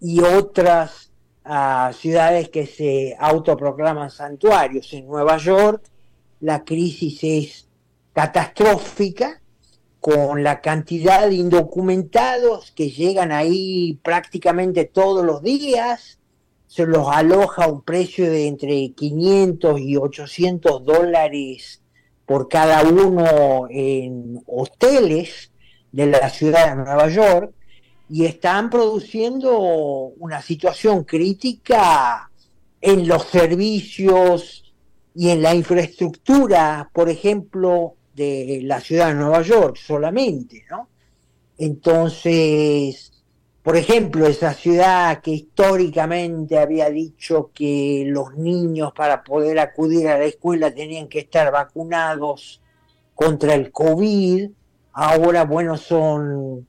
[SPEAKER 5] y otras ah, ciudades que se autoproclaman santuarios. En Nueva York la crisis es catastrófica con la cantidad de indocumentados que llegan ahí prácticamente todos los días, se los aloja a un precio de entre 500 y 800 dólares por cada uno en hoteles de la ciudad de Nueva York y están produciendo una situación crítica en los servicios y en la infraestructura, por ejemplo, de la ciudad de Nueva York solamente, ¿no? Entonces, por ejemplo, esa ciudad que históricamente había dicho que los niños para poder acudir a la escuela tenían que estar vacunados contra el COVID, ahora, bueno, son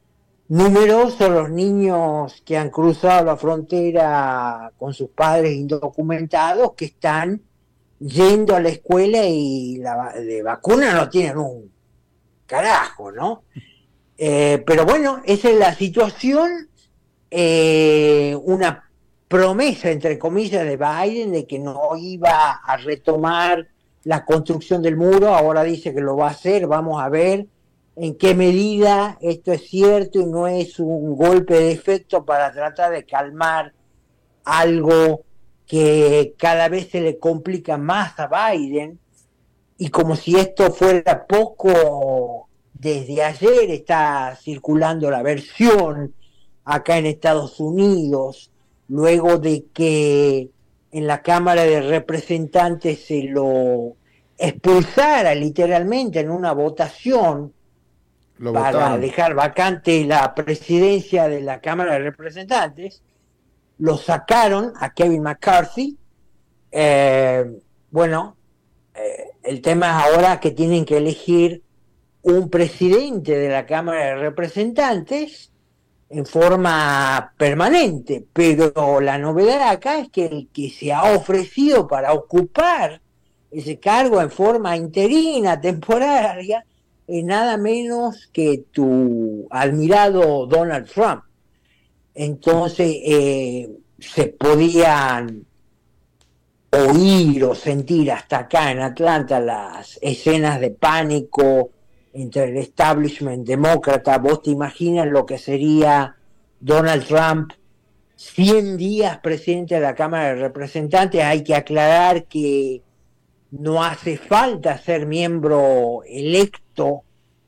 [SPEAKER 5] numerosos los niños que han cruzado la frontera con sus padres indocumentados que están yendo a la escuela y la, de vacuna no tienen un carajo, ¿no? Eh, pero bueno, esa es la situación, eh, una promesa, entre comillas, de Biden de que no iba a retomar la construcción del muro, ahora dice que lo va a hacer, vamos a ver en qué medida esto es cierto y no es un golpe de efecto para tratar de calmar algo que cada vez se le complica más a Biden. Y como si esto fuera poco, desde ayer está circulando la versión acá en Estados Unidos, luego de que en la Cámara de Representantes se lo expulsara literalmente en una votación para dejar vacante la presidencia de la Cámara de Representantes, lo sacaron a Kevin McCarthy. Eh, bueno, eh, el tema es ahora que tienen que elegir un presidente de la Cámara de Representantes en forma permanente, pero la novedad acá es que el que se ha ofrecido para ocupar ese cargo en forma interina, temporaria, nada menos que tu admirado Donald Trump. Entonces eh, se podían oír o sentir hasta acá en Atlanta las escenas de pánico entre el establishment demócrata. Vos te imaginas lo que sería Donald Trump 100 días presidente de la Cámara de Representantes. Hay que aclarar que no hace falta ser miembro electo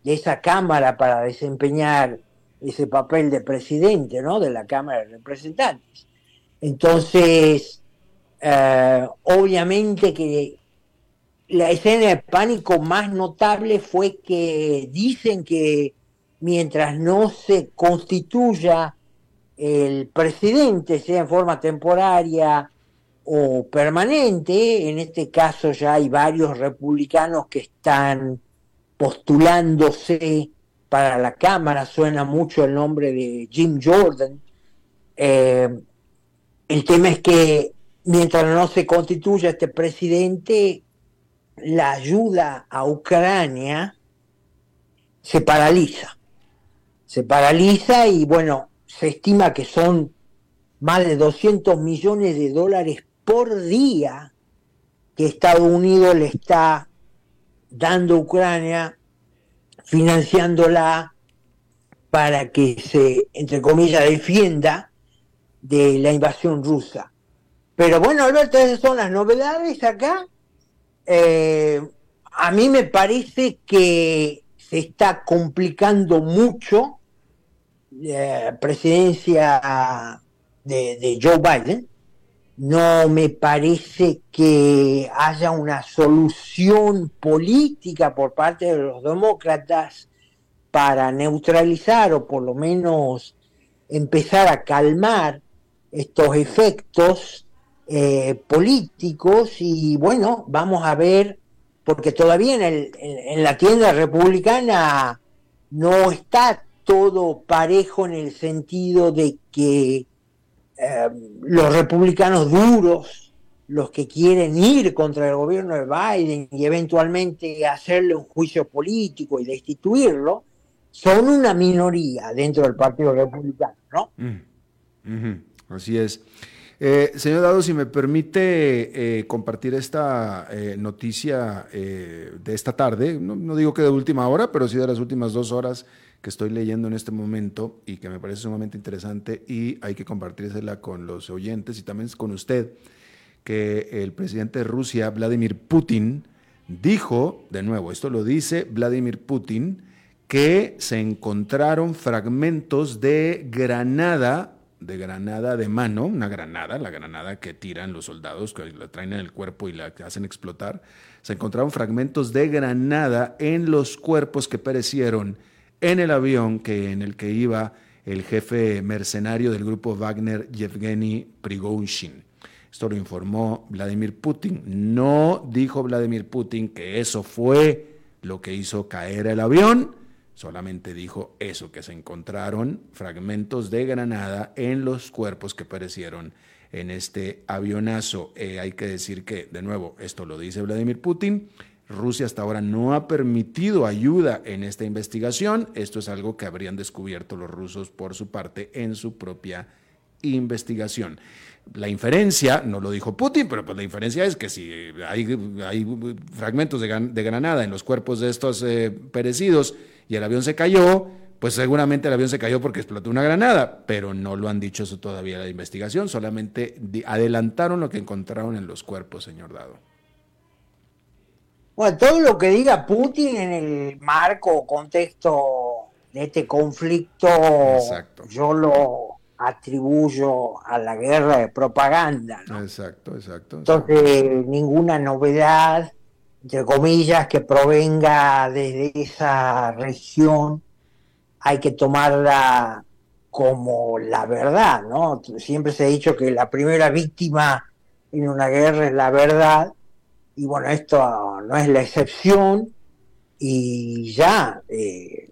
[SPEAKER 5] de esa Cámara para desempeñar ese papel de presidente ¿no? de la Cámara de Representantes. Entonces, eh, obviamente que la escena de pánico más notable fue que dicen que mientras no se constituya el presidente, sea en forma temporaria o permanente, en este caso ya hay varios republicanos que están postulándose para la Cámara, suena mucho el nombre de Jim Jordan. Eh, el tema es que mientras no se constituya este presidente, la ayuda a Ucrania se paraliza. Se paraliza y bueno, se estima que son más de 200 millones de dólares por día que Estados Unidos le está dando a Ucrania financiándola para que se, entre comillas, defienda de la invasión rusa. Pero bueno, Alberto, esas son las novedades acá. Eh, a mí me parece que se está complicando mucho la presidencia de, de Joe Biden. No me parece que haya una solución política por parte de los demócratas para neutralizar o por lo menos empezar a calmar estos efectos eh, políticos. Y bueno, vamos a ver, porque todavía en, el, en, la tienda republicana no está todo parejo en el sentido de que Em, los republicanos duros, los que quieren ir contra el gobierno de Biden y eventualmente hacerle un juicio político y destituirlo, son una minoría dentro del Partido Republicano, ¿no?
[SPEAKER 3] Mm. Así es. Eh, señor Dado, si me permite eh, compartir esta eh, noticia de esta tarde, no, no, digo que de última hora, pero sí de las últimas dos horas que estoy leyendo en este momento y que me parece sumamente interesante y hay que compartírsela con los oyentes y también con usted que el presidente de Rusia, Vladimir Putin, dijo, de nuevo, esto lo dice Vladimir Putin, que se encontraron fragmentos de granada, de granada de mano, una granada, la granada que tiran los soldados, que la traen en el cuerpo y la hacen explotar, se encontraron fragmentos de granada en los cuerpos que perecieron en el avión que, en el que iba el jefe mercenario del grupo Wagner, Yevgeny Prigozhin. Esto lo informó Vladimir Putin. No dijo Vladimir Putin que eso fue lo que hizo caer el avión, solamente dijo eso, que se encontraron fragmentos de granada en los cuerpos que perecieron en este avionazo. Eh, hay que decir que, de nuevo, esto lo dice Vladimir Putin. Rusia hasta ahora no ha permitido ayuda en esta investigación. Esto es algo que habrían descubierto los rusos por su parte en su propia investigación. La inferencia, no lo dijo Putin, pero pues la inferencia es que si hay, fragmentos de, granada en los cuerpos de estos eh, perecidos y el avión se cayó, pues seguramente el avión se cayó porque explotó una granada, pero no lo han dicho eso todavía la investigación, solamente adelantaron lo que encontraron en los cuerpos, señor Dado.
[SPEAKER 5] Bueno, todo lo que diga Putin en el marco o contexto de este conflicto, yo lo atribuyo a la guerra de propaganda. ¿no?
[SPEAKER 3] Exacto, exacto.
[SPEAKER 5] Entonces, ninguna novedad, entre comillas, que provenga desde esa región, hay que tomarla como la verdad, ¿no? Siempre se ha dicho que la primera víctima en una guerra es la verdad, y bueno, esto no es la excepción, y ya, eh,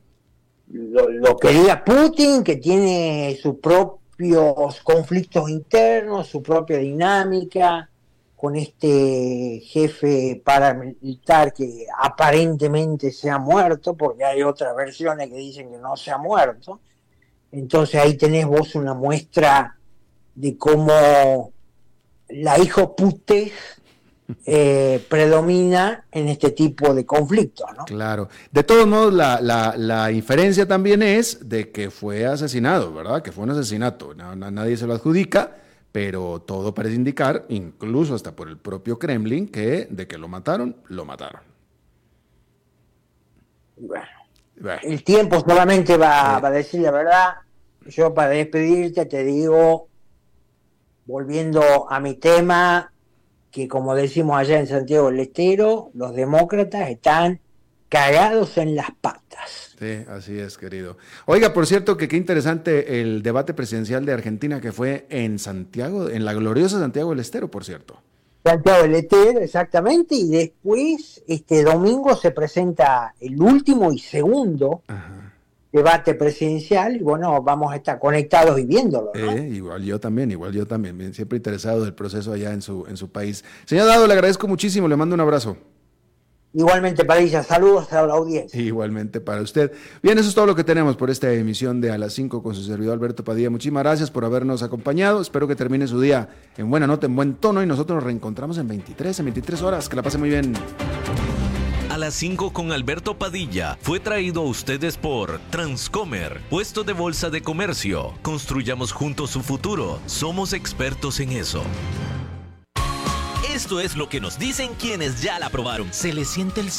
[SPEAKER 5] lo, lo, que diga Putin, que tiene su propio conflictos internos, su propia dinámica, con este jefe paramilitar que aparentemente se ha muerto, porque hay otras versiones que dicen que no se ha muerto. Entonces ahí tenés vos una muestra de cómo la hijo putes eh, predomina en este tipo de conflictos. ¿no?
[SPEAKER 3] Claro. De todos modos, la, la, inferencia también es de que fue asesinado, ¿verdad? Que fue un asesinato. nadie se lo adjudica, pero todo parece indicar, incluso hasta por el propio Kremlin, que de que lo mataron, lo mataron.
[SPEAKER 5] Bueno, el tiempo solamente va, va a decir la verdad. Yo para despedirte te digo, volviendo a mi tema, que como decimos allá en Santiago del Estero, los demócratas están cagados en las patas.
[SPEAKER 3] Sí, así es, querido. Oiga, por cierto, que qué interesante el debate presidencial de Argentina que fue en Santiago, en la gloriosa Santiago del Estero, por cierto.
[SPEAKER 5] Santiago del Estero, exactamente, y después, este domingo se presenta el último y segundo Ajá debate presidencial y bueno, vamos a estar conectados y viéndolo.
[SPEAKER 3] Eh, igual yo también, igual yo también, siempre interesado del proceso allá en su, en su país. Señor Dado, le agradezco muchísimo, le mando un abrazo.
[SPEAKER 5] Igualmente para ella, saludos a la audiencia.
[SPEAKER 3] Igualmente para usted. Bien, eso es todo lo que tenemos por esta emisión de A las 5 con su servidor Alberto Padilla. Muchísimas gracias por habernos acompañado. Espero que termine su día en buena nota, en buen tono y nosotros nos reencontramos en 23, en 23 horas. Que la pase muy bien
[SPEAKER 6] las 5 con Alberto Padilla fue traído a ustedes por Transcomer, puesto de bolsa de comercio. Construyamos juntos su futuro. Somos expertos en eso. Esto es lo que nos dicen quienes ya la probaron. Se le siente el